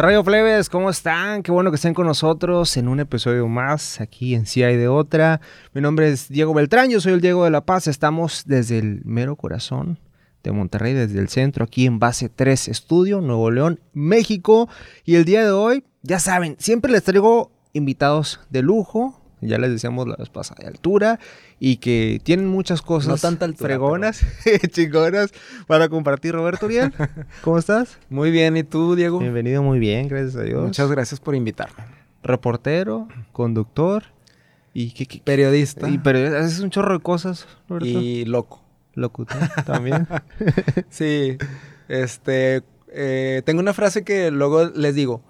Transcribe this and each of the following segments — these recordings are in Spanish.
¿Qué rayo plebes? ¿Cómo están? Qué bueno que estén con nosotros en un episodio más aquí en Sí hay de otra. Mi nombre es Diego Beltrán, yo soy el Diego de la Paz. Estamos desde el mero corazón de Monterrey, desde el centro, aquí en Base 3 Estudio, Nuevo León, México. Y el día de hoy, ya saben, siempre les traigo invitados de lujo, ya les decíamos la vez pasada, de altura y que tienen muchas cosas No tanta altura, fregonas, chingonas para compartir. Roberto, bien, ¿cómo estás? Muy bien, ¿y tú, Diego? Bienvenido, muy bien, gracias a Dios. Muchas gracias por invitarme. Reportero, conductor y Periodista y y, pero haces un chorro de cosas, Roberto. loco. Locutor también. Sí, este, eh, tengo una frase que luego les digo,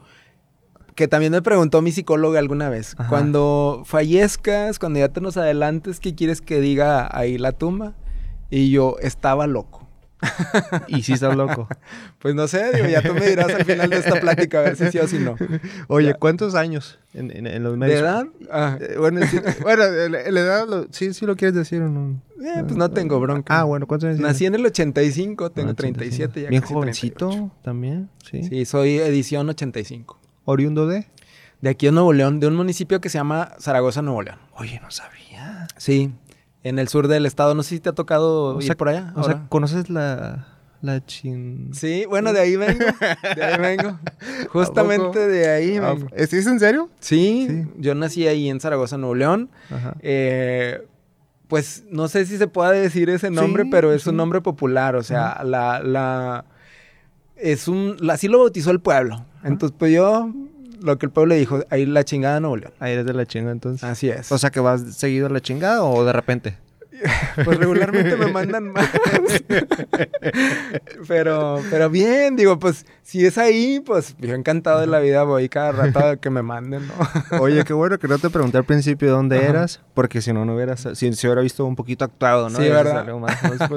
que también me preguntó mi psicóloga alguna vez. Ajá. Cuando fallezcas, cuando ya te nos adelantes, ¿qué quieres que diga ahí la tumba? Y yo, estaba loco. y sí estás loco. Pues no sé, digo, ya tú me dirás al final de esta plática a ver si sí o si no. Oye. ¿cuántos años en, en- en los ¿De medios? edad? Ah, Eh, bueno, sí, bueno, la, edad, lo- sí, sí lo quieres decir o no. eh, pues no tengo bronca. Ah, bueno, ¿cuántos años Nací en el 85, tengo Ah, 37 ya. Bien jovencito 38. también, sí. Sí, soy edición 85. Oriundo de. De aquí en Nuevo León, de un municipio que se llama Zaragoza, Nuevo León. Oye, no sabía. Sí, en el sur del estado. No sé si te ha tocado O ir sea, por allá. O sea. ¿conoces la, la chin... Sí, bueno, de ahí vengo. De ahí vengo. Justamente de ahí Ah, vengo. ¿Es en serio? Sí, Sí. yo nací ahí en Zaragoza, Nuevo León. Ajá. Eh, pues no sé si se puede decir ese nombre, Sí, pero es sí. un nombre popular. O sea, la, la. Es un. así lo bautizó el pueblo. Entonces, pues yo. Lo que el pueblo dijo, ahí la chingada Nuevo León. Ahí eres de la chinga entonces. Así es. O sea, que vas seguido a la chingada o de repente. Pues regularmente me mandan más. pero, pero bien, digo, pues si es ahí, pues yo encantado de la vida voy cada rato que me manden, ¿no? Oye, qué bueno que no te pregunté al principio de dónde Ajá. eras, porque si no, no hubieras, si se hubiera visto un poquito actuado, ¿no? Sí, ¿verdad? más- más.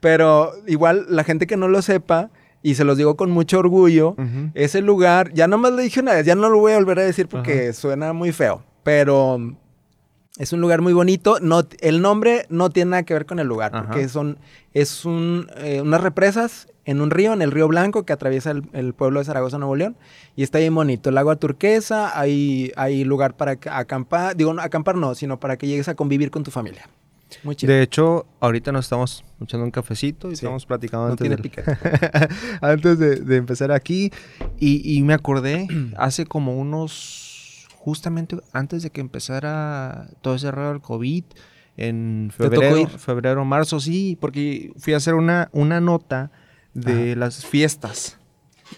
Pero igual la gente que no lo sepa, y se los digo con mucho orgullo, ese lugar, ya nomás lo dije una vez, ya no lo voy a volver a decir porque suena muy feo, pero es un lugar muy bonito. No, el nombre no tiene nada que ver con el lugar, Ajá. porque son, es un, eh, unas represas en un río, en el río Blanco, que atraviesa el, el pueblo de Zaragoza, Nuevo León, y está bien bonito. El agua turquesa, hay, hay lugar para ca- acampar, digo, no, acampar no, sino para que llegues a convivir con tu familia. Muy chido. De hecho, ahorita nos estamos echando un cafecito y Sí. estamos platicando no antes, de, de empezar aquí. Y, y me acordé hace como unos, justamente antes de que empezara todo ese rollo del COVID, en ¿Te tocó febrero, febrero, marzo, sí, porque fui a hacer una, una nota de las fiestas.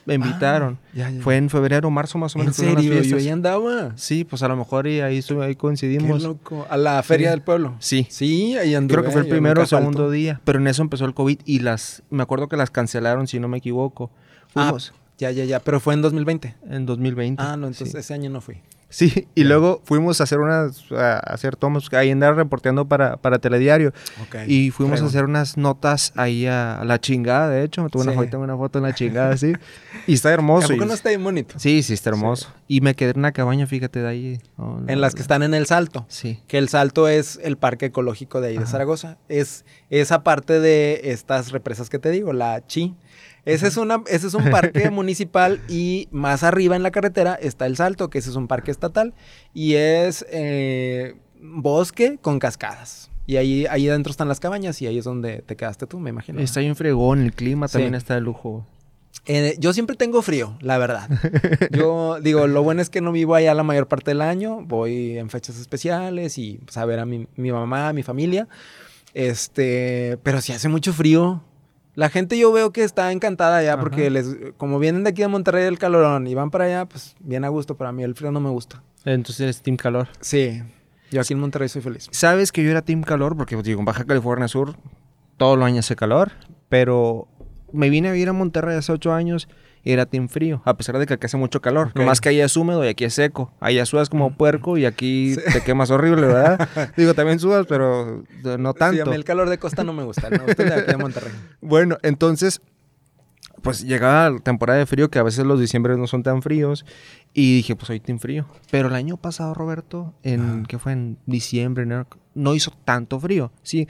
Me invitaron. Ya, ya. Fue en febrero, marzo más o ¿En menos. las serio? Yo fiestas. ahí andaba. Sí, pues a lo mejor y ahí, ahí Qué coincidimos. loco. A la feria Sí. del pueblo. Sí. Sí, ahí anduve. Creo que fue el primero o falto. segundo día, pero en eso empezó el COVID y las, me acuerdo que las cancelaron si no me equivoco. Ah, Fuimos Ya, ya, ya. Pero fue en 2020. en 2020. Ah, no, entonces Sí, ese año no fui. Sí, y luego fuimos a hacer unas, a hacer tomas, ahí andar reporteando para, para Telediario Ok. y fuimos a hacer unas notas ahí a, a la chingada, de hecho, me tuve una foto, una foto en la chingada, sí, y está ¿A hermoso. poco y- no está bien bonito? Sí, sí, está hermoso. Y me quedé en una cabaña, fíjate, de ahí. oh, En las que están en el Salto. Sí. Que el Salto es el parque ecológico de ahí de. Zaragoza. Es esa parte de estas represas que te digo, la Chi. Ese es, una, ese es un parque municipal y más arriba en la carretera está el Salto, que ese es un parque estatal. Y es eh, bosque con cascadas. Y ahí, ahí adentro están las cabañas y ahí es donde te quedaste tú, me imagino. Está bien fregón, el clima Sí. también está de lujo. Eh, yo siempre tengo frío, la verdad. Yo digo, lo bueno es que no vivo allá la mayor parte del año. Voy en fechas especiales y pues, a ver a mi, mi mamá, a mi familia. Este, pero si hace mucho frío. La gente yo veo que está encantada allá Ajá. porque les, como vienen de aquí de Monterrey del calorón y van para allá, pues bien a gusto. Para mí el frío no me gusta. Entonces eres Team Calor. Sí, yo aquí en Monterrey soy feliz. Sabes que yo era Team Calor porque, pues, digo, en Baja California Sur todo el año hace calor, pero me vine a vivir a Monterrey hace ocho años y era Team Frío, a pesar de que aquí hace mucho calor. Ok. Nomás que allá es húmedo y aquí es seco. Allá sudas como puerco y aquí Sí. te quemas horrible, ¿verdad? digo, también sudas, pero no Sí, a tanto. mí el calor de costa no me gusta. Me gusta el de aquí Monterrey. Bueno, entonces, pues llegaba la temporada de frío, que a veces los diciembre no son tan fríos, y dije, pues hoy Team Frío. Pero el año pasado, Roberto, en, Ajá. que fue en diciembre, enero, no hizo tanto frío, sí.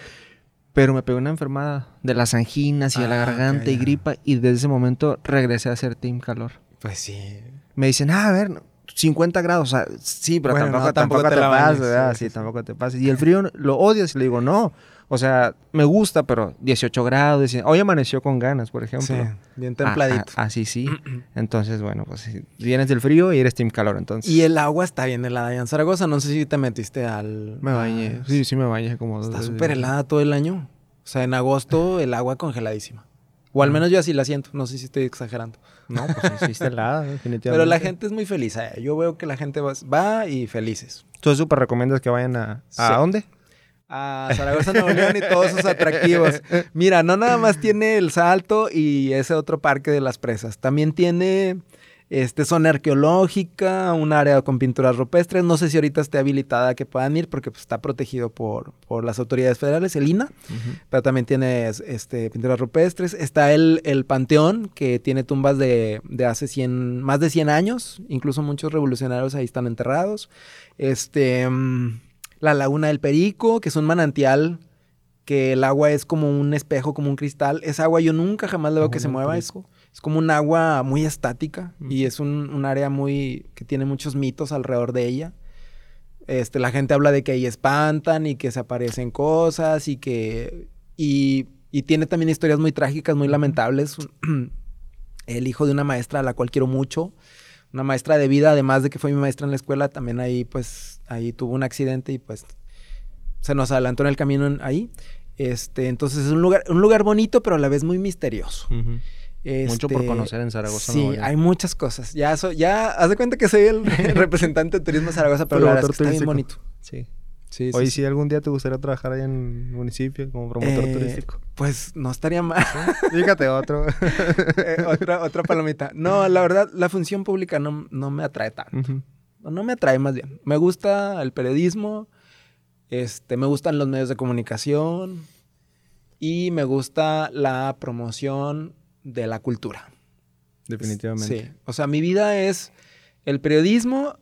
Pero me pegó una enfermada de las anginas y de la Ah, garganta y gripa, y desde ese momento regresé a ser Team Calor. Pues sí. Me dicen, ah, a ver, 50 grados, o sea, sí, pero Bueno, tampoco, no, tampoco, tampoco te pases, bañes, ¿verdad? sí, Sí, sí, sí. tampoco te pases. Y el frío lo odias y le digo, no. O sea, me gusta, pero 18 grados. 19 Hoy amaneció con ganas, por ejemplo. Sí, bien Ah, templadito. ah, Así sí. Entonces, bueno, pues vienes del frío y eres team calor, entonces. Y el agua está bien helada allá en Zaragoza. No sé si te metiste al... Me bañé. a- Sí, sí me bañé como... Está súper helada todo el año. O sea, en agosto el agua congeladísima. O al menos yo así la siento. No sé si estoy exagerando. No, pues sí, está helada, definitivamente. Pero la gente es muy feliz. Yo veo que la gente va, va y felices. ¿Tú súper recomiendas que vayan a... ¿A Sí. dónde? A Zaragoza, Nuevo León y todos sus atractivos. Mira, no nada más tiene el salto y ese otro parque de las presas. También tiene este, zona arqueológica, un área con pinturas rupestres. No sé si ahorita esté habilitada que puedan ir porque pues, está protegido por, por las autoridades federales, el INA. Pero también tiene este, pinturas rupestres. Está el, el panteón, que tiene tumbas de, de hace 100, más de 100 años. Incluso muchos revolucionarios ahí están enterrados. Este, mm, la Laguna del Perico, que es un manantial que el agua es como un espejo, como un cristal. Esa agua yo nunca jamás le veo que se mueva. Es, es como un agua muy estática y es un, un área muy que tiene muchos mitos alrededor de ella. Este, la gente habla de que ahí espantan y que se aparecen cosas y que... Y, y tiene también historias muy trágicas, muy lamentables. El hijo de una maestra a la cual quiero mucho. Una maestra de vida, además de que fue mi maestra en la escuela, también ahí pues ahí tuvo un accidente y pues se nos adelantó en el camino en- ahí. Este, entonces es un lugar, un lugar bonito, pero a la vez muy misterioso. Mucho por Este, conocer en Zaragoza, Sí, hay muchas cosas. Ya, so- ya, haz de cuenta que soy el representante de Turismo de Zaragoza, pero, la verdad es que está bien bonito. Sí. Sí, Oye, sí. si algún día te gustaría trabajar ahí en el municipio como promotor Eh, turístico. Pues no estaría mal. Fíjate otro. Eh, otra, otra palomita. No, la verdad, la función pública no, no me atrae tanto. No me atrae más bien. Me gusta el periodismo, este, me gustan los medios de comunicación y me gusta la promoción de la cultura. Definitivamente. Sí. O sea, mi vida es el periodismo,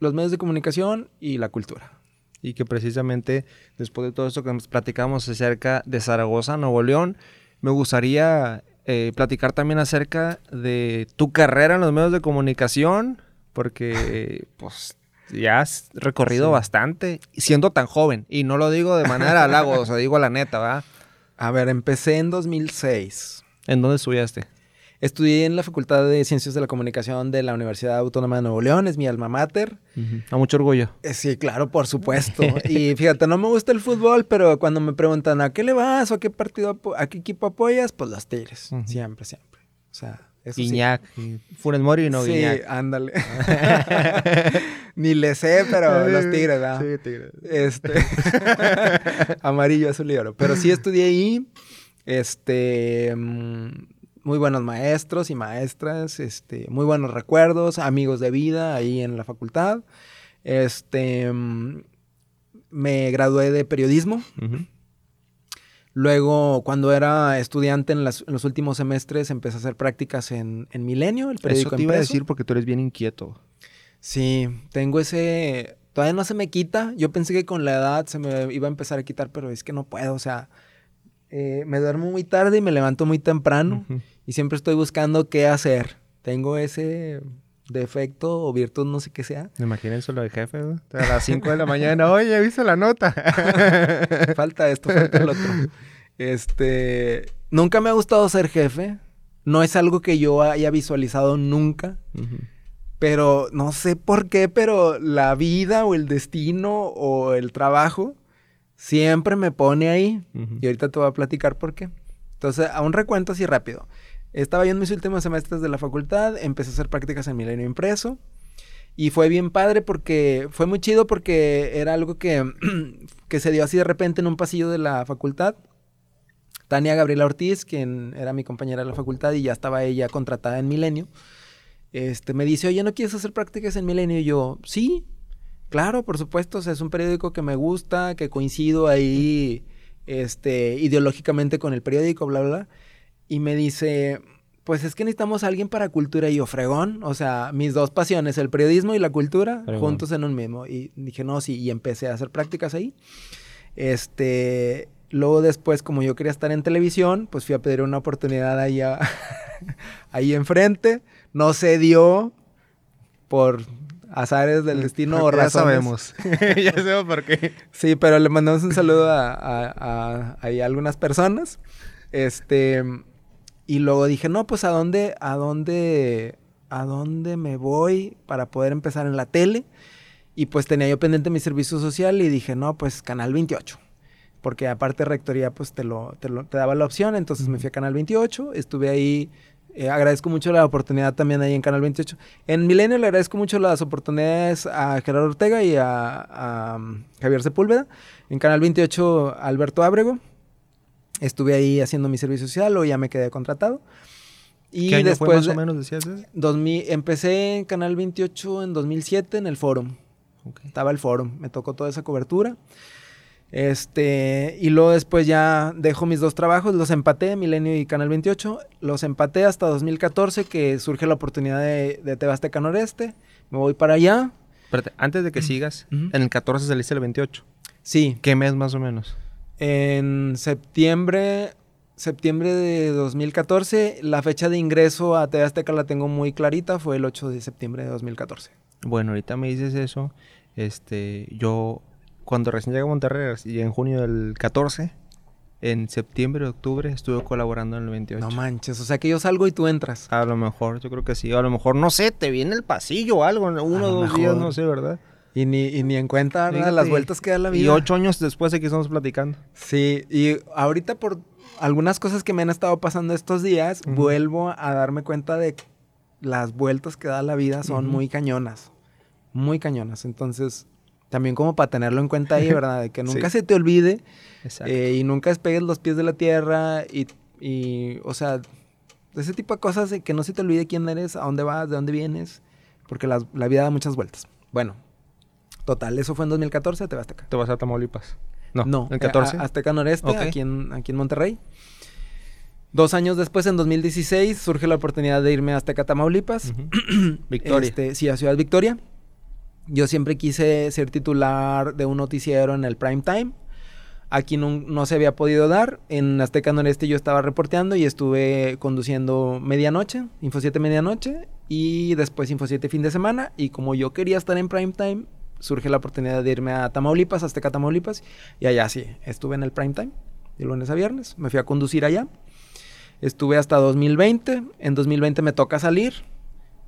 los medios de comunicación y la cultura. Y que precisamente después de todo esto que nos platicamos acerca de Zaragoza, Nuevo León, me gustaría eh, platicar también acerca de tu carrera en los medios de comunicación, porque pues ya has recorrido Sí. bastante siendo tan joven. Y no lo digo de manera halago, o sea, digo la neta, ¿verdad? A ver, empecé en 2006. ¿En dónde estudiaste? Estudié en la Facultad de Ciencias de la Comunicación de la Universidad Autónoma de Nuevo León, es mi alma mater. A mucho orgullo. Eh, Sí, claro, por supuesto. y fíjate, no me gusta el fútbol, pero cuando me preguntan a qué le vas o a qué partido, a qué equipo apoyas, pues los Tigres. Siempre, siempre. O sea, eso sí. Guiñac. y Funes Mori y no sí, Guiñac. ándale. Ni le sé, pero los Tigres, ¿verdad? Sí, Tigres. Este. Amarillo, azul y oro. Pero sí estudié ahí. Este. mm, Muy buenos maestros y maestras. Este. Muy buenos recuerdos. Amigos de vida ahí en la facultad. Este. mm, Me gradué de periodismo. Ujú. Luego, cuando era estudiante en, las- en los últimos semestres, empecé a hacer prácticas en, en Milenio, el periódico Eso te iba a decir porque tú eres bien inquieto. Sí, tengo ese... Todavía no se me quita. Yo pensé que con la edad se me iba a empezar a quitar, pero es que no puedo. O sea, eh, me duermo muy tarde y me levanto muy temprano. Y siempre estoy buscando qué hacer. Tengo ese defecto o virtud, no sé qué sea. Imagínense lo de jefe, güey. A las 5 de la mañana, oye, ¿viste la nota? Falta esto, falta el otro. Este... Nunca me ha gustado ser jefe. No es algo que yo haya visualizado nunca. Pero no sé por qué, pero la vida o el destino o el trabajo siempre me pone ahí. Y ahorita te voy a platicar por qué. Entonces, a un recuento así rápido. Estaba yo en mis últimos semestres de la facultad, empecé a hacer prácticas en Milenio Impreso. Y fue bien padre porque fue muy chido porque era algo que, que se dio así de repente en un pasillo de la facultad. Tania Gabriela Ortiz, quien era mi compañera de la facultad y ya estaba ella contratada en Milenio, este, me dice, oye, ¿no quieres hacer prácticas en Milenio? Y yo, sí, claro, por supuesto, o sea, es un periódico que me gusta, que coincido ahí, este, ideológicamente con el periódico, bla, bla, bla. Y me dice, pues es que necesitamos a alguien para cultura y yo, fregón, o sea, mis dos pasiones, el periodismo y la cultura, Fregón. juntos en un mismo. Y dije, no, sí, y empecé a hacer prácticas ahí. Este, luego después, como yo quería estar en televisión, pues fui a pedir una oportunidad ahí, a- ahí enfrente. No se dio por azares del destino o ya razones. sabemos. ya sabemos por qué. Sí, pero le mandamos un saludo a, a- a- ahí a algunas personas. Este, y luego dije, no, pues a dónde, a dónde, a dónde me voy para poder empezar en la tele. Y pues tenía yo pendiente mi servicio social y dije, no, pues Canal 28. Porque aparte Rectoría pues te lo, te lo- te daba la opción, entonces me fui a Canal 28, estuve ahí, eh, agradezco mucho la oportunidad también ahí en Canal 28. En Milenio le agradezco mucho las oportunidades a Gerardo Ortega y a, a, um, Javier Sepúlveda. En Canal 28 Alberto Ábrego. Estuve ahí haciendo mi servicio social, o ya me quedé contratado. Y ¿Qué año después fue más o menos, decías eso? 2000 empecé en Canal 28 en 2007 en el Forum. Ok. Estaba el Forum, me tocó toda esa cobertura. Este, y luego después ya dejo mis dos trabajos, los empaté, Milenio y Canal 28, los empaté hasta 2014 que surge la oportunidad de, de TV Azteca Noreste, me voy para allá. Espérate, antes de que sigas, en el 14 saliste el 28. Sí, ¿Qué mes más o menos? en septiembre, septiembre de 2014, la fecha de ingreso a TV Azteca la tengo muy clarita, fue el 8 de septiembre de 2014. Bueno, ahorita me dices eso. Este, yo cuando recién llegué a Monterrey, y en junio del 14, en septiembre, octubre, estuve colaborando en el 28. No manches, o sea que yo salgo y tú entras. a lo mejor, yo creo que sí. A lo mejor, no sé, te viene el pasillo o algo, uno o dos días, no sé, ¿verdad? Y ni, y ni en cuenta ¿verdad? Las vueltas que da la vida. Y ocho años después de que estamos platicando. Sí, y ahorita por algunas cosas que me han estado pasando estos días, vuelvo a darme cuenta de que las vueltas que da la vida son muy cañonas. Muy cañonas. Entonces, también como para tenerlo en cuenta ahí, ¿verdad? De que nunca Sí. se te olvide eh, y nunca despegues los pies de la tierra y, y, o sea, ese tipo de cosas de que no se te olvide quién eres, a dónde vas, de dónde vienes, porque las- la vida da muchas vueltas. Bueno, total, eso fue en 2014, te vas hasta acá. ¿Te vas a Tamaulipas? No, No, eh, 14. a- Azteca Noreste, Ok. aquí, en, aquí en Monterrey. Dos años después, en 2016, surge la oportunidad de irme a Azteca, Tamaulipas. Victoria. Este, sí, a Ciudad Victoria. Yo siempre quise ser titular de un noticiero en el prime time. Aquí no, se había podido dar. En Azteca Noreste yo estaba reporteando y estuve conduciendo medianoche, Info 7 medianoche, y después Info 7 fin de semana. Y como yo quería estar en prime time, surge la oportunidad de irme a Tamaulipas, Azteca Tamaulipas, y allá sí, estuve en el prime time, de lunes a viernes. Me fui a conducir allá. Estuve hasta 2020. En 2020 me toca salir.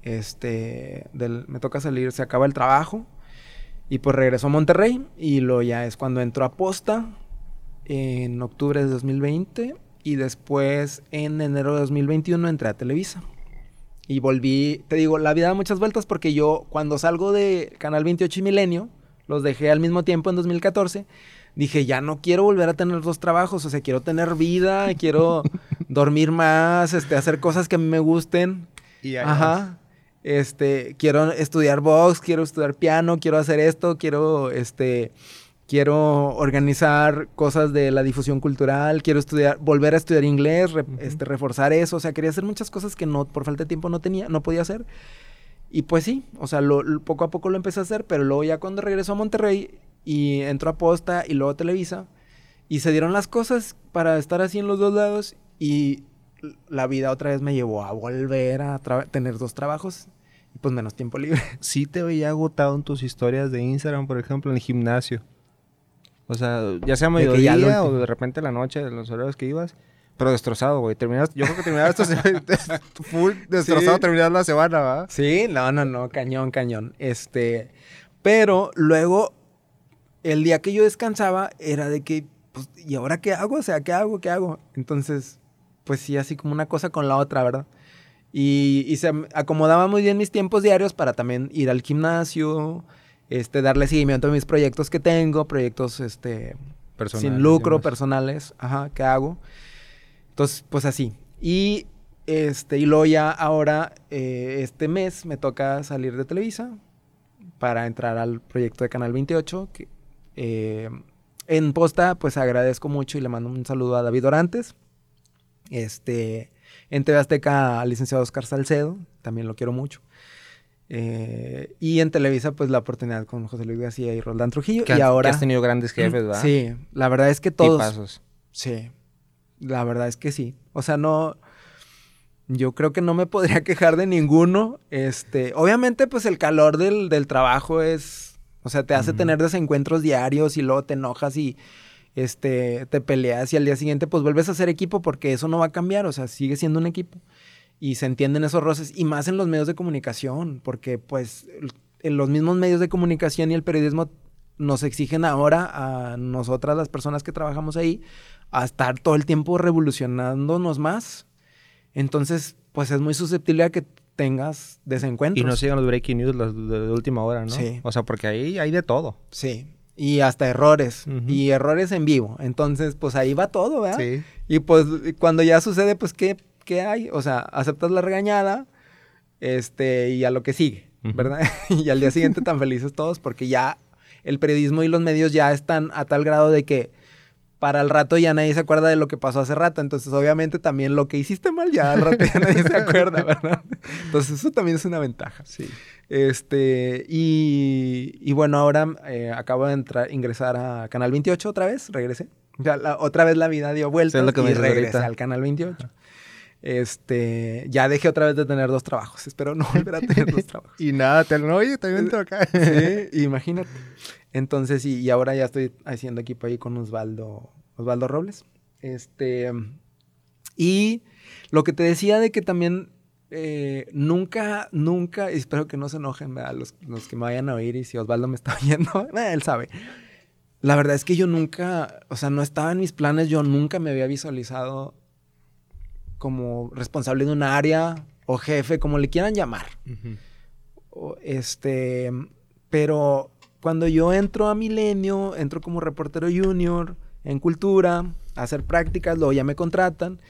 Este, del, me toca salir, se acaba el trabajo. Y pues regreso a Monterrey. Y lo ya es cuando entro a posta en octubre de 2020. Y después en enero de 2021 entré a Televisa. Y volví, te digo, la vida da muchas vueltas porque yo cuando salgo de Canal 28 y Milenio, los dejé al mismo tiempo en 2014, dije, ya no quiero volver a tener dos trabajos, o sea, quiero tener vida, quiero dormir más, este, hacer cosas que a mí me gusten. Y vas. Ajá. Este, quiero estudiar box, quiero estudiar piano, quiero hacer esto, quiero, este, quiero organizar cosas de la difusión cultural, quiero estudiar, volver a estudiar inglés, re- Ujú. este, reforzar eso, o sea, quería hacer muchas cosas que no, por falta de tiempo no tenía, no podía hacer. Y pues sí, o sea, lo- lo- poco a poco lo empecé a hacer, pero luego ya cuando regresó a Monterrey y entró a Posta y luego a Televisa, y se dieron las cosas para estar así en los dos lados y la vida otra vez me llevó a volver a tener dos trabajos y pues menos tiempo libre. Sí te veía agotado en tus historias de Instagram, por ejemplo, en el gimnasio. O sea, ya sea mediodía o de repente en la noche, en los horarios que ibas. Pero destrozado, güey. Terminas, yo creo que terminaste full destrozado, Sí. terminas la semana, ¿va? Sí, no, no, no, cañón, cañón. Este, pero luego, el día que yo descansaba era de que, pues, ¿y ahora qué hago? O sea, ¿qué hago? ¿Qué hago? Entonces, pues sí, así como una cosa con la otra, ¿verdad? Y, y se acomodaba muy bien mis tiempos diarios para también ir al gimnasio, este, darle seguimiento a mis proyectos que tengo, proyectos, este, Personales sin lucro, personales, ajá, ¿qué hago? Entonces, pues así. Y este, y luego ya ahora, eh, este mes me toca salir de Televisa para entrar al proyecto de Canal 28. Que, eh, en posta, pues agradezco mucho y le mando un saludo a David Orantes. Este, en TV Azteca al licenciado Oscar Salcedo, también lo quiero mucho. Eh, y en Televisa, pues la oportunidad con José Luis García y Roldán Trujillo. Que, y has- ahora. que has tenido grandes jefes, ¿verdad? Sí, la verdad es que todos. Tipazos. Sí, la verdad es que sí. O sea, no, yo creo que no me podría quejar de ninguno. Este, obviamente, pues el calor del, del trabajo es, o sea, te hace tener desencuentros diarios y luego te enojas y este, te peleas y al día siguiente pues vuelves a ser equipo porque eso no va a cambiar, o sea, sigue siendo un equipo. Y se entienden esos roces y más en los medios de comunicación, porque pues en los mismos medios de comunicación y el periodismo nos exigen ahora a nosotras las personas que trabajamos ahí a estar todo el tiempo revolucionándonos más. Entonces, pues es muy susceptible a que tengas desencuentros. Y no sigan los breaking news de última hora, ¿no? Sí. O sea, porque ahí hay de todo. Sí. Y hasta errores. Y errores en vivo. Entonces, pues ahí va todo, ¿verdad? Sí. Y pues cuando ya sucede, pues, ¿qué, qué hay? O sea, aceptas la regañada este, y a lo que sigue. ¿verdad? y al día siguiente tan felices todos porque ya el periodismo y los medios ya están a tal grado de que para el rato ya nadie se acuerda de lo que pasó hace rato. Entonces, obviamente, también lo que hiciste mal ya al rato ya nadie se acuerda, ¿verdad? Entonces, eso también es una ventaja. Sí. Este, y, y bueno, ahora eh, acabo de entrar, ingresar a Canal 28 otra vez, regresé. Ya la- otra vez la vida dio vueltas Sí, y regresé ahorita. al Canal 28. Este, ya dejé otra vez de tener dos trabajos. Espero no volver a tener dos trabajos. Y nada, te no, oye, también te acá. Sí, imagínate. Entonces, y ahora ya estoy haciendo equipo ahí con Osvaldo, Osvaldo Robles. Este, y lo que te decía de que también eh, nunca, nunca, y espero que no se enojen ¿verdad? los, los que me vayan a oír y si Osvaldo me está oyendo, eh, él sabe. La verdad es que yo nunca, o sea, no estaba en mis planes, yo nunca me había visualizado como responsable de un área o jefe, como le quieran llamar. Ujú. O, Este, pero cuando yo entro a Milenio, entro como reportero junior en cultura, a hacer prácticas, luego ya me contratan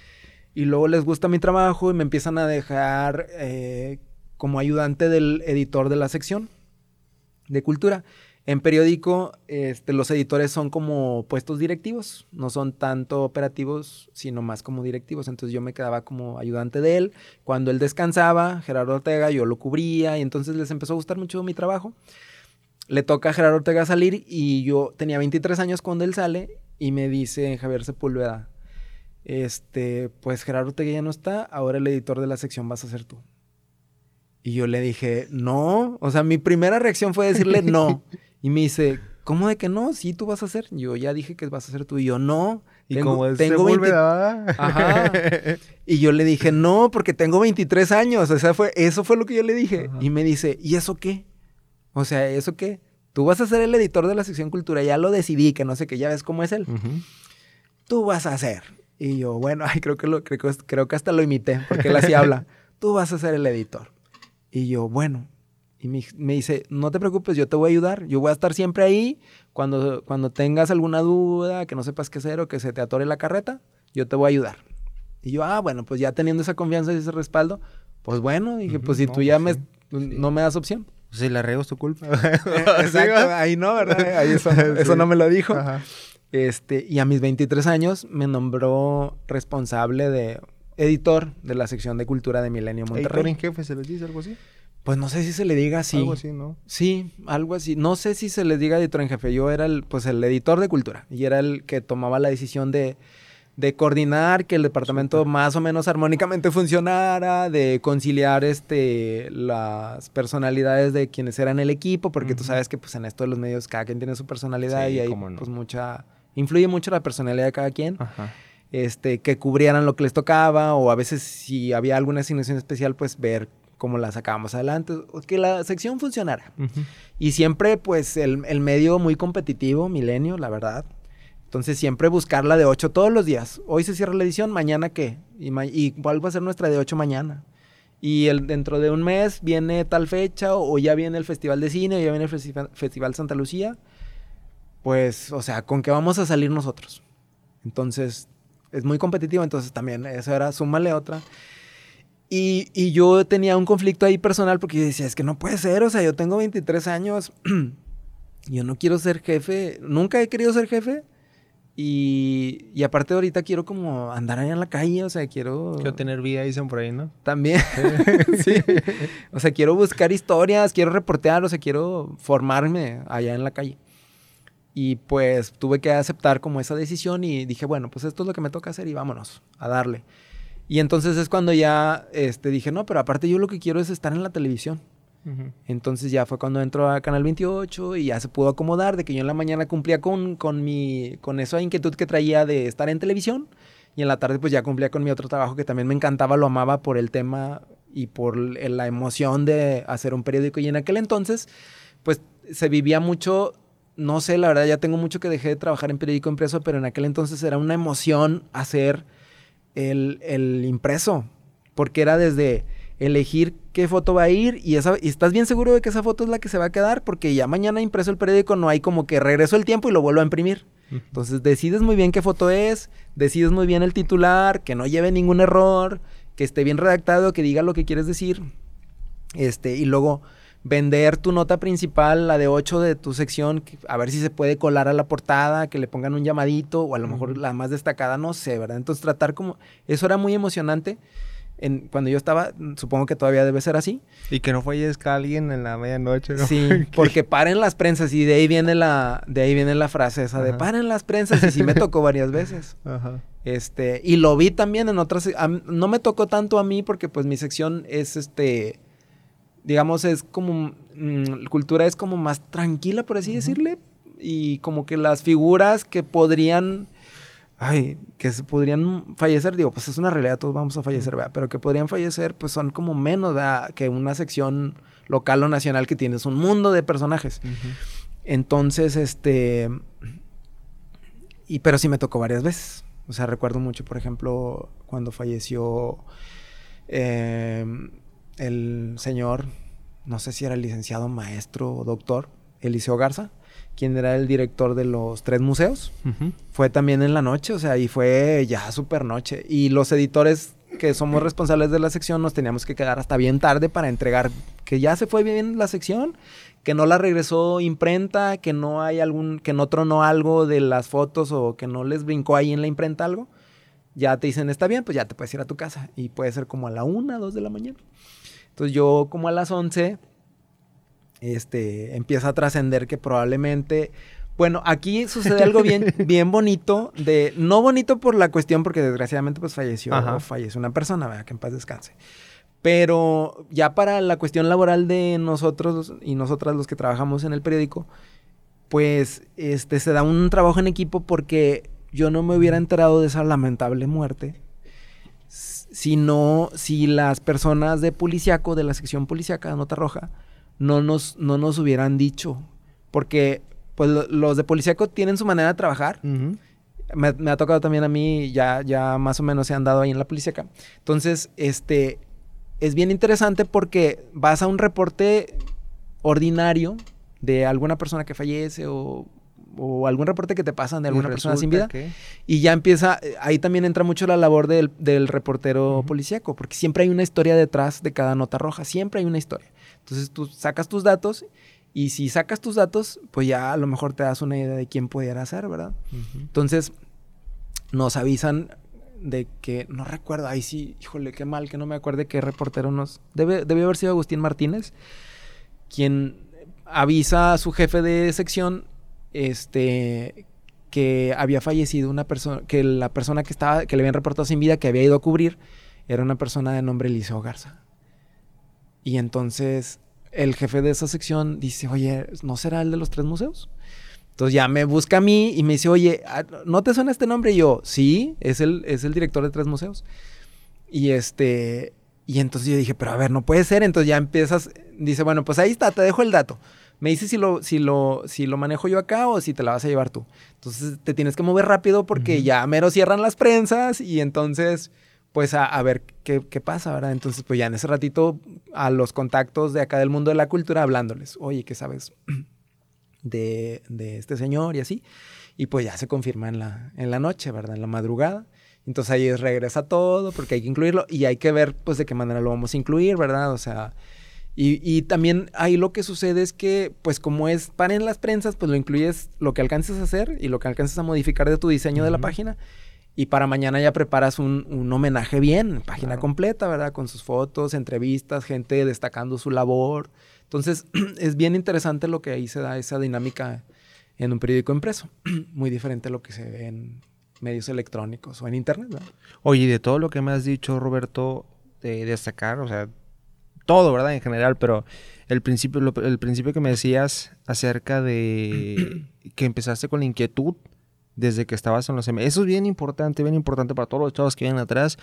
y luego les gusta mi trabajo y me empiezan a dejar eh, como ayudante del editor de la sección de cultura. En periódico, este, los editores son como puestos directivos, no son tanto operativos, sino más como directivos. Entonces yo me quedaba como ayudante de él. Cuando él descansaba, Gerardo Ortega, yo lo cubría y entonces les empezó a gustar mucho mi trabajo. Le toca a Gerardo Ortega salir y yo tenía 23 años cuando él sale y me dice Javier Sepúlveda, este, pues Gerardo Ortega ya no está, ahora el editor de la sección vas a ser tú. Y yo le dije, no, o sea, mi primera reacción fue decirle no. Y me dice, ¿cómo de que no? Sí, tú vas a ser. Yo ya dije que vas a ser tú. Y yo, no. Y tengo- como es tengo 20 Sepúlveda, Ajá. Y yo le dije, no, porque tengo 23 años. O sea, fue, eso fue lo que yo le dije. Ajá. Y me dice, ¿y eso qué? O sea, ¿eso qué? Tú vas a ser el editor de la sección cultura. Ya lo decidí, que no sé qué, ya ves cómo es él. Tú vas a ser. Y yo, bueno, ay, creo que, lo, creo, creo que hasta lo imité, porque él así habla. Tú vas a ser el editor. Y yo, bueno. Y me, me dice, no te preocupes, yo te voy a ayudar. Yo voy a estar siempre ahí. Cuando, cuando tengas alguna duda, que no sepas qué hacer o que se te atore la carreta, yo te voy a ayudar. Y yo, ah, bueno, pues ya teniendo esa confianza y ese respaldo, pues bueno, dije, Ujú, pues si no, tú ya pues me, sí, sí. no me das opción. Si la riego es tu culpa. Exacto, ahí no, ¿verdad? Ahí eso, eso Sí. no me lo dijo. Ajá. Este, y a mis 23 años me nombró responsable de editor de la sección de cultura de Milenio Editor Monterrey. en jefe, ¿se les dice algo así? Pues no sé si se le diga así. Algo así, ¿no? Sí, algo así. No sé si se les diga editor en jefe. Yo era el, pues el editor de cultura y era el que tomaba la decisión de, de coordinar que el departamento más o menos armónicamente funcionara, de conciliar este las personalidades de quienes eran el equipo, porque tú sabes que pues en esto de los medios cada quien tiene su personalidad Sí, y no. pues mucha influye mucho la personalidad de cada quien Ajá. este, que cubrieran lo que les tocaba o a veces si había alguna asignación especial, pues ver cómo la sacábamos adelante, que la sección funcionara. Y siempre, pues, el, el medio muy competitivo, Milenio, la verdad. Entonces, siempre buscarla de 8 todos los días. Hoy se cierra la edición, mañana qué? Y, ma- y cuál va a ser nuestra de 8 mañana. Y el, dentro de un mes viene tal fecha, o, o ya viene el Festival de Cine, o ya viene el Festival, Festival Santa Lucía. Pues, o sea, ¿con qué vamos a salir nosotros? Entonces, es muy competitivo, entonces también eso era, súmale otra. Y, y yo tenía un conflicto ahí personal porque yo decía, es que no puede ser, o sea, yo tengo 23 años, yo no quiero ser jefe, nunca he querido ser jefe. Y, y aparte ahorita quiero como andar allá en la calle, o sea, quiero... Quiero tener vida, dicen por ahí, ¿no? También, sí. O sea, quiero buscar historias, quiero reportear, o sea, quiero formarme allá en la calle. Y pues tuve que aceptar como esa decisión y dije, bueno, pues esto es lo que me toca hacer y vámonos a darle. Y entonces es cuando ya este, dije, no, pero aparte yo lo que quiero es estar en la televisión. Entonces ya fue cuando entró a Canal 28 y ya se pudo acomodar de que yo en la mañana cumplía con, con, mi, con esa inquietud que traía de estar en televisión y en la tarde pues ya cumplía con mi otro trabajo que también me encantaba, lo amaba por el tema y por la emoción de hacer un periódico. Y en aquel entonces pues se vivía mucho, no sé, la verdad ya tengo mucho que dejé de trabajar en periódico impreso, pero en aquel entonces era una emoción hacer el, el impreso, porque era desde elegir qué foto va a ir y, esa, y estás bien seguro de que esa foto es la que se va a quedar porque ya mañana impreso el periódico no hay como que regreso el tiempo y lo vuelvo a imprimir. Entonces decides muy bien qué foto es, decides muy bien el titular, que no lleve ningún error, que esté bien redactado, que diga lo que quieres decir. Este, y luego vender tu nota principal, la de 8 de tu sección, a ver si se puede colar a la portada, que le pongan un llamadito o a lo mejor la más destacada, no sé, ¿verdad? Entonces tratar como eso era muy emocionante cuando yo estaba, supongo que todavía debe ser así. Y que no fallezca alguien en la medianoche, ¿no? Sí, porque paren las prensas y de ahí viene la, de ahí viene la frase esa de paren las prensas y sí me tocó varias veces. Ajá. Este, y lo vi también en otras, no me tocó tanto a mí porque pues mi sección es este, digamos, es como, mm, cultura es como más tranquila, por así decirle, y como que las figuras que podrían ay, que se podrían fallecer, digo, pues es una realidad, todos vamos a fallecer, ¿verdad? Pero que podrían fallecer, pues son como menos que una sección local o nacional que tienes un mundo de personajes. Entonces, este, y pero sí me tocó varias veces. O sea, recuerdo mucho, por ejemplo, cuando falleció em, el señor, no sé si era licenciado, maestro o doctor, Eliseo Garza quien era el director de los tres museos. Fue también en la noche, o sea, y fue ya súper noche. Y los editores que somos responsables de la sección nos teníamos que quedar hasta bien tarde para entregar que ya se fue bien la sección, que no la regresó imprenta, que no hay algún, que no tronó algo de las fotos o que no les brincó ahí en la imprenta algo. Ya te dicen, está bien, pues ya te puedes ir a tu casa. Y puede ser como a la una, dos de la mañana. Entonces yo como a las once este, empieza a trascender que probablemente... Bueno, aquí sucede algo bien, bien bonito, de, no bonito por la cuestión, porque desgraciadamente pues falleció, falleció una persona, ¿verdad? que en paz descanse. Pero ya para la cuestión laboral de nosotros y nosotras los que trabajamos en el periódico, pues este, se da un trabajo en equipo porque yo no me hubiera enterado de esa lamentable muerte si no, si las personas de policiaco, de la sección policiaca de Nota Roja, no nos, no nos hubieran dicho. Porque pues los de policíaco tienen su manera de trabajar. me, ha tocado también a mí, ya, ya más o menos se han dado ahí en la policíaca. Entonces, este, es bien interesante porque vas a un reporte ordinario de alguna persona que fallece o, o algún reporte que te pasan de alguna persona sin vida. Y ya empieza, ahí también entra mucho la labor del, del reportero policíaco, porque siempre hay una historia detrás de cada nota roja, siempre hay una historia. Entonces tú sacas tus datos y si sacas tus datos, pues ya a lo mejor te das una idea de quién pudiera ser, ¿verdad? Entonces nos avisan de que, no recuerdo, ahí sí, híjole, qué mal que no me acuerde qué reportero nos... Debe, debe haber sido Agustín Martínez, quien avisa a su jefe de sección este que había fallecido una persona, que la persona que estaba, que le habían reportado sin vida, que había ido a cubrir, era una persona de nombre Eliseo Garza. Y entonces el jefe de esa sección dice, oye, ¿no será el de los tres museos? Entonces ya me busca a mí y me dice, oye, ah, ¿no te suena este nombre? Y yo, sí, es el, es el director de tres museos. Y este, y entonces yo dije, pero a ver, no puede ser. Entonces ya empiezas, dice, bueno, pues ahí está, te dejo el dato. Me dice si lo, si lo, si lo manejo yo acá o si te la vas a llevar tú. Entonces te tienes que mover rápido porque ya mero cierran las prensas y entonces pues a, ver qué, pasa, ¿verdad? Entonces, pues ya en ese ratito a los contactos de acá del mundo de la cultura hablándoles, oye, ¿qué sabes de, este señor y así? Y pues ya se confirma en la, en la noche, ¿verdad? En la madrugada. Entonces ahí regresa todo porque hay que incluirlo y hay que ver pues de qué manera lo vamos a incluir, ¿verdad? O sea, y, también ahí lo que sucede es que pues como es para en las prensas, pues lo incluyes lo que alcances a hacer y lo que alcances a modificar de tu diseño de la página y para mañana ya preparas un, homenaje bien, página completa, ¿verdad? Con sus fotos, entrevistas, gente destacando su labor. Entonces, es bien interesante lo que ahí se da, esa dinámica en un periódico impreso. Muy diferente a lo que se ve en medios electrónicos o en internet. ¿verdad? Oye, de todo lo que me has dicho, Roberto, de destacar, o sea, todo, ¿verdad? En general, pero el principio, lo- el principio que me decías acerca de que empezaste con la inquietud desde que estabas en los M. Eso es bien importante, bien importante para todos los chavos que vienen atrás.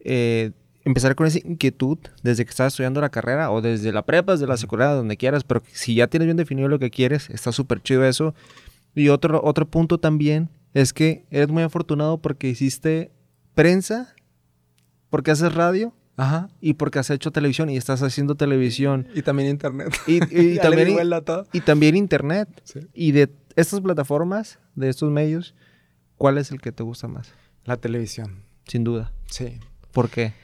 eh, empezar con esa inquietud desde que estás estudiando la carrera o desde la prepa, desde la secundaria, donde quieras, pero si ya tienes bien definido lo que quieres, está súper chido eso. Y otro, otro punto también es que eres muy afortunado porque hiciste prensa, porque haces radio Ajá. y porque has hecho televisión y estás haciendo televisión. Y también internet. Y, también, y también internet. Sí. Y de estas plataformas, de estos medios, ¿cuál es el que te gusta más? La televisión. Sin duda. Sí. ¿Por qué?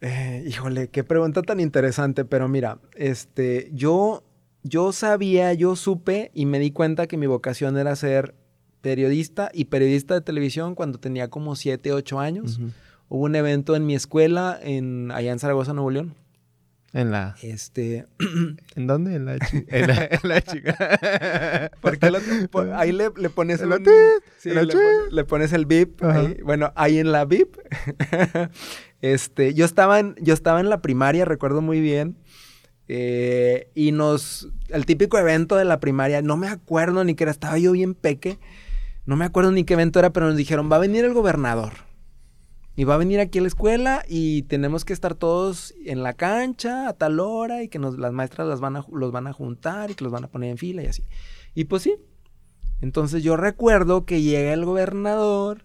Eh, híjole, qué pregunta tan interesante, pero mira, este, yo, yo sabía, yo supe y me di cuenta que mi vocación era ser periodista y periodista de televisión cuando tenía como 7, 8 años. Ujú. Hubo un evento en mi escuela, en, allá en Zaragoza, Nuevo León. En la... Este, ¿En dónde? En la, en la, en la chica. porque lo- ahí le, le pones tit, sí, le, pon- le pones el VIP. Ahí. Bueno, ahí en la VIP. este, yo estaba en, yo estaba en la primaria, recuerdo muy bien. eh, y nos, el típico evento de la primaria, no me acuerdo ni qué era, estaba yo bien peque. No me acuerdo ni qué evento era, pero nos dijeron, va a venir el gobernador. Y va a venir aquí a la escuela y tenemos que estar todos en la cancha a tal hora y que nos, las maestras las van a, los van a juntar y que los van a poner en fila y así. Y pues sí. Entonces yo recuerdo que llega el gobernador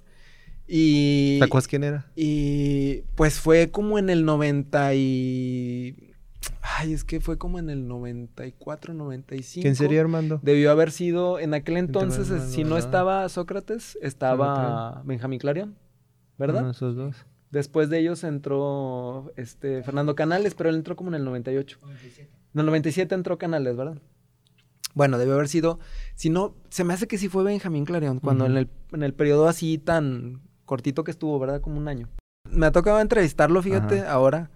y... ¿Te acuerdas quién era? Y pues fue como en el 90 y... Ay, es que fue como en el 94, 95. ¿Quién sería Armando? Debió haber sido, en aquel entonces, Armando, si no estaba Sócrates, estaba Benjamín Clarion, ¿verdad? Uno de esos dos. Después de ellos entró este Fernando Canales, pero él entró como en el 98. En el 97 entró Canales, ¿verdad? Bueno, debió haber sido, si no, se me hace que sí fue Benjamín Clarion, cuando en, el, en el periodo así tan cortito que estuvo, ¿verdad? Como un año. Me ha tocado entrevistarlo, fíjate, Ajá. ahora.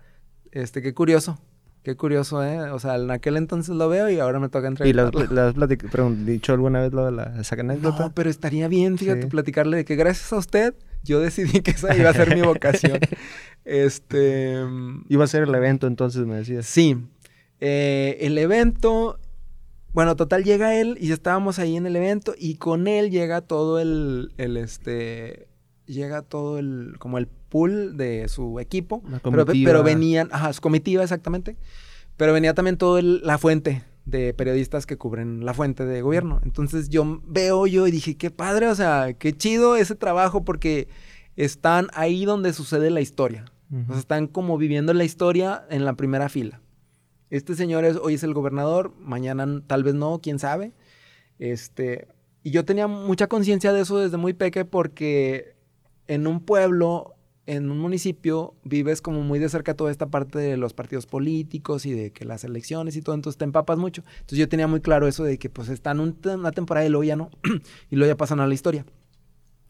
Este, qué curioso. Qué curioso, ¿eh? O sea, en aquel entonces lo veo y ahora me toca ¿Y le has, entrevistarlo. pregun- dicho alguna vez lo de la, esa anécdota? No, pero estaría bien, fíjate, Sí. platicarle de que gracias a usted yo decidí que esa iba a ser mi vocación. Este. Iba a ser el evento entonces, me decías. Sí. Eh, el evento. Bueno, total, llega él y estábamos ahí en el evento y con él llega todo el. el este. Llega todo el. como el pool de su equipo. Una Pero, pero venían. Ajá, su comitiva, exactamente. Pero venía también todo el- la fuente de periodistas que cubren la fuente de gobierno. Entonces yo veo yo y dije, qué padre, o sea, qué chido ese trabajo porque están ahí donde sucede la historia. O sea, están como viviendo la historia en la primera fila. Este señor es, hoy es el gobernador, mañana tal vez no, quién sabe. Este, y yo tenía mucha conciencia de eso desde muy peque porque en un pueblo, en un municipio, vives como muy de cerca toda esta parte de los partidos políticos y de que las elecciones y todo, entonces te empapas mucho. Entonces yo tenía muy claro eso de que pues están un- una temporada y luego ya no, y luego ya pasan a la historia.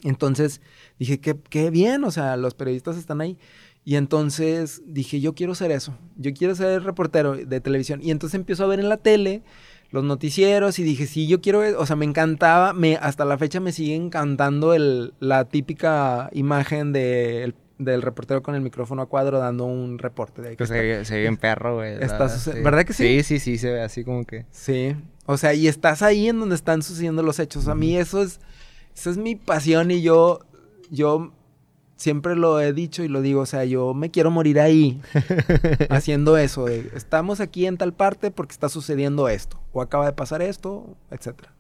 Entonces dije, qué, qué bien, o sea, los periodistas están ahí. Y entonces dije, yo quiero ser eso, yo quiero ser reportero de televisión. Y entonces empiezo a ver en la tele los noticieros y dije, sí, yo quiero, o sea, me encantaba, me, hasta la fecha me sigue encantando el, la típica imagen de el- del reportero con el micrófono a cuadro dando un reporte. De ahí que está. se, ve- se ve bien perro, güey. verdad, suce- ¿verdad que sí? Sí, sí, sí, se ve así como que... Sí, o sea, y estás ahí en donde están sucediendo los hechos. A mí eso es, eso es mi pasión y yo, yo siempre lo he dicho y lo digo, o sea, yo me quiero morir ahí haciendo eso. de, estamos aquí en tal parte porque está sucediendo esto, o acaba de pasar esto, etcétera.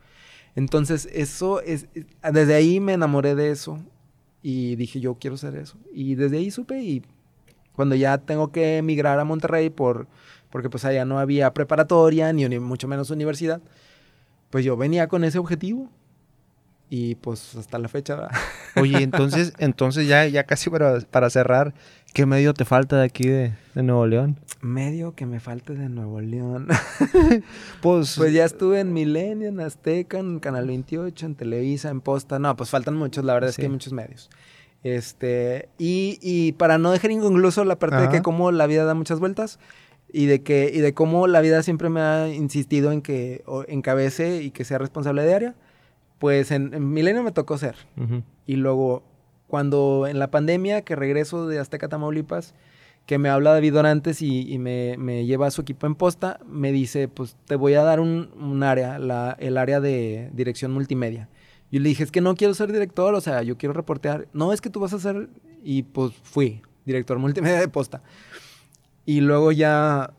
Entonces, eso es, es- desde ahí me enamoré de eso y dije, yo quiero ser eso. Y desde ahí supe y cuando ya tengo que emigrar a Monterrey por, porque pues allá no había preparatoria, ni, ni mucho menos universidad, pues yo venía con ese objetivo. Y pues hasta la fecha, ¿verdad? Oye, entonces, entonces ya, ya casi para, para cerrar, ¿qué medio te falta de aquí de, de Nuevo León? Medio que me falte de Nuevo León. Pues, Pues ya estuve en Milenio, en Azteca, en Canal 28, en Televisa, en Posta. No, pues faltan muchos, la verdad es que hay muchos medios. Este, y, y para no dejar inconcluso la parte de que como la vida da muchas vueltas, y de que y de cómo la vida siempre me ha insistido en que encabece y que sea responsable de área. Pues en, en Milenio me tocó ser. Y luego, cuando en la pandemia, que regreso de Azteca, Tamaulipas, que me habla David Dorantes y, y me, me lleva a su equipo en posta, me dice, pues te voy a dar un, un área, la- el área de dirección multimedia. Yo le dije, es que no quiero ser director, o sea, yo quiero reportear. No, es que tú vas a ser... Y pues fui director multimedia de posta. Y luego ya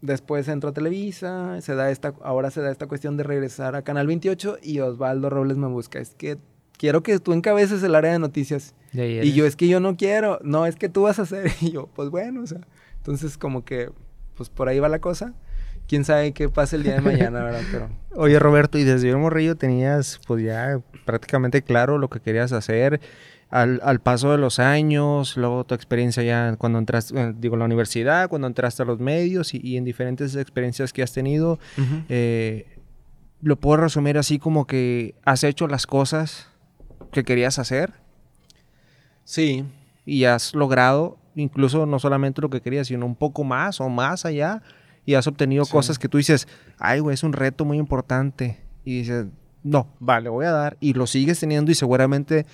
después entro a Televisa, se da esta, ahora se da esta cuestión de regresar a Canal 28 y Osvaldo Robles me busca. Es que quiero que tú encabeces el área de noticias. Y eres. yo, es que yo no quiero. No, es que tú vas a hacer. Y yo, pues bueno, o sea. Entonces, como que, pues por ahí va la cosa. Quién sabe qué pasa el día de mañana, ¿verdad? Pero. Oye, Roberto, y desde un morrillo tenías, pues ya prácticamente claro lo que querías hacer. Al, al paso de los años, luego tu experiencia ya cuando entraste, eh, digo, en la universidad, cuando entraste a los medios y, y en diferentes experiencias que has tenido, eh, lo puedo resumir así como que has hecho las cosas que querías hacer Sí. y has logrado incluso no solamente lo que querías, sino un poco más o más allá y has obtenido Sí. cosas que tú dices, ay, güey, es un reto muy importante y dices, no, vale, voy a dar y lo sigues teniendo y seguramente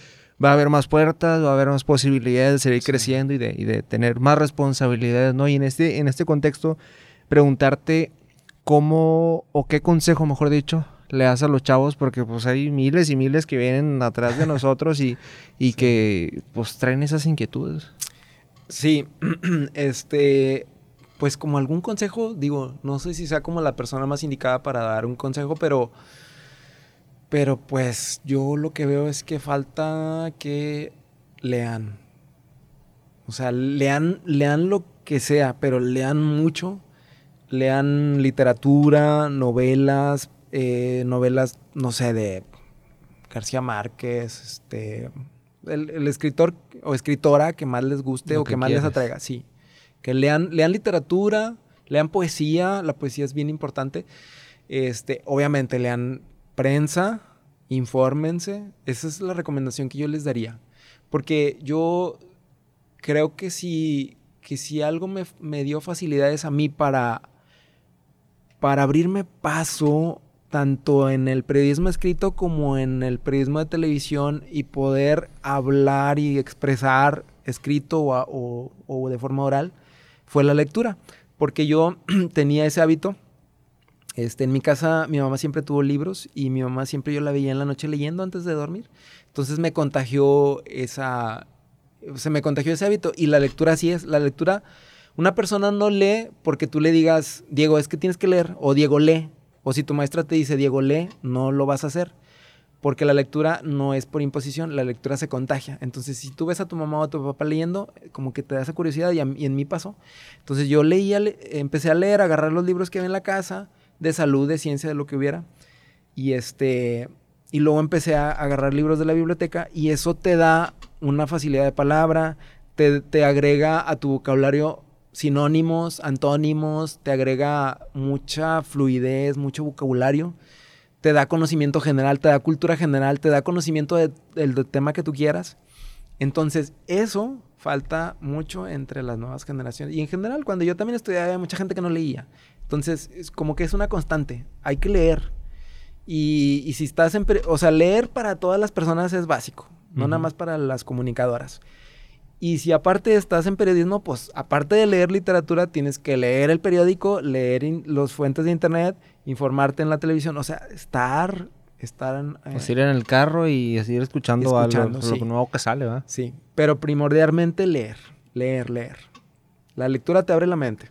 va a haber más puertas, va a haber más posibilidades de seguir Sí. creciendo y de, y de tener más responsabilidades, ¿no? Y en este, en este contexto, preguntarte cómo o qué consejo, mejor dicho, le das a los chavos, porque pues hay miles y miles que vienen atrás de nosotros y, y Sí. que pues traen esas inquietudes. Sí. este. Pues como algún consejo, digo, no sé si sea como la persona más indicada para dar un consejo, pero. Pero pues yo lo que veo es que falta que lean. O sea, lean, lean lo que sea, pero lean mucho. Lean literatura, novelas, eh, novelas, no sé, de García Márquez, este, el, el escritor o escritora que más les guste Lo o que que más les atraiga, sí. Que lean, lean literatura, lean poesía, la poesía es bien importante. Este, obviamente lean prensa, infórmense, esa es la recomendación que yo les daría. Porque yo creo que si, que si algo me, me dio facilidades a mí para, para abrirme paso tanto en el periodismo escrito como en el periodismo de televisión y poder hablar y expresar escrito o, o- o de forma oral, fue la lectura. Porque yo tenía ese hábito. Este, en mi casa mi mamá siempre tuvo libros y mi mamá siempre yo la veía en la noche leyendo antes de dormir. Entonces me contagió esa, se me contagió ese hábito y la lectura así es. La lectura, una persona no lee porque tú le digas, Diego, es que tienes que leer, o Diego lee, o si tu maestra te dice, Diego lee, no lo vas a hacer. Porque la lectura no es por imposición, la lectura se contagia. Entonces, si tú ves a tu mamá o a tu papá leyendo, como que te da esa curiosidad y, en mí pasó. Entonces yo leía, le- empecé a leer, a agarrar los libros que había en la casa, de salud, de ciencia, de lo que hubiera. Y este, y luego empecé a agarrar libros de la biblioteca y eso te da una facilidad de palabra, te, te agrega a tu vocabulario sinónimos, antónimos, te agrega mucha fluidez, mucho vocabulario, te da conocimiento general, te da cultura general, te da conocimiento de- del tema que tú quieras. Entonces, eso falta mucho entre las nuevas generaciones. Y en general, cuando yo también estudiaba, había mucha gente que no leía. Entonces, es como que es una constante. Hay que leer. Y, y si estás en... O sea, leer para todas las personas es básico. No nada más para las comunicadoras. Y si aparte estás en periodismo, pues aparte de leer literatura, tienes que leer el periódico, leer los fuentes de internet, informarte en la televisión. O sea, estar... Estar en, eh, Pues ir en el carro y seguir escuchando, algo, lo nuevo que sale, ¿va? Sí, pero primordialmente leer, leer, leer. La lectura te abre la mente.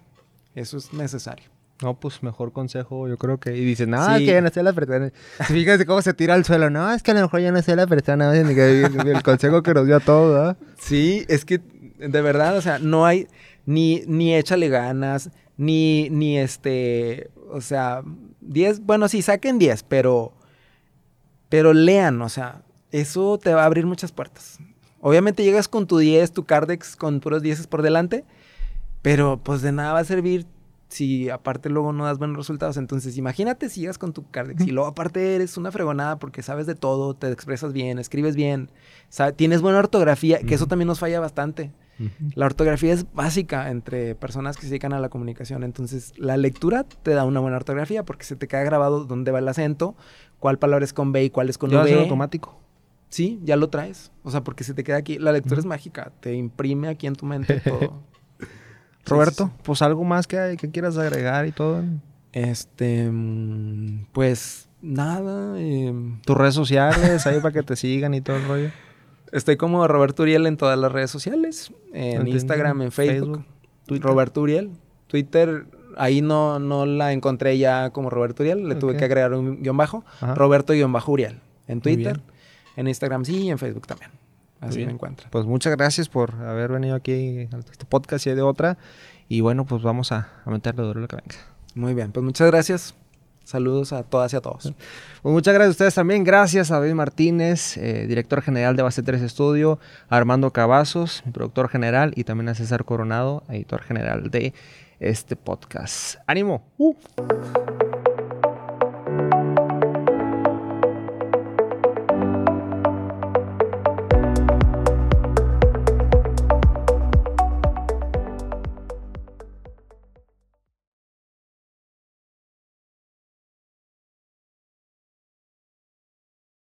Eso es necesario. No, pues mejor consejo, yo creo que. Y dices, no, es Sí. que ya no sé la persona. Fíjate cómo se tira al suelo. No, es que a lo mejor ya no sé la persona. El consejo que nos dio a todos, ¿verdad? Sí, es que de verdad, o sea, no hay ni, ni échale ganas, ni, ni este, o sea, 10, bueno, sí, saquen 10, pero, pero lean, o sea, eso te va a abrir muchas puertas. Obviamente llegas con tu 10, tu Cardex con puros 10 por delante, pero pues de nada va a servir si aparte luego no das buenos resultados. Entonces, imagínate si llegas con tu Cardex y luego aparte eres una fregonada porque sabes de todo, te expresas bien, escribes bien, sa- tienes buena ortografía, que eso también nos falla bastante. La ortografía es básica entre personas que se dedican a la comunicación. Entonces, la lectura te da una buena ortografía porque se te queda grabado dónde va el acento, cuál palabra es con B y cuál es con ¿Ya V. automático? Sí, ya lo traes. O sea, porque se te queda aquí. La lectura es mágica. Te imprime aquí en tu mente todo. Roberto, sí, sí. pues algo más que, que quieras agregar y todo. Este, mm, pues nada. eh, Tus redes sociales, ahí para que te sigan y todo el rollo. estoy como Roberto Uriel en todas las redes sociales. En Entiendo. Instagram, en Facebook. Roberto Uriel. Twitter, ahí no, no la encontré ya como Roberto Uriel. Le tuve que agregar un guion bajo. Ajá. Roberto guion bajo Uriel. En Twitter. En Instagram sí y en Facebook también. Así bien. me encuentran. Pues muchas gracias por haber venido aquí a este podcast y de otra. Y bueno, pues vamos a, a meterle duro lo que venga. Muy bien, pues muchas gracias. Saludos a todas y a todos. Pues muchas gracias a ustedes también. Gracias a David Martínez, eh, director general de Base 3 Estudio, a Armando Cavazos, productor general, y también a César Coronado, editor general de este podcast. ¡Ánimo! ¡Uh!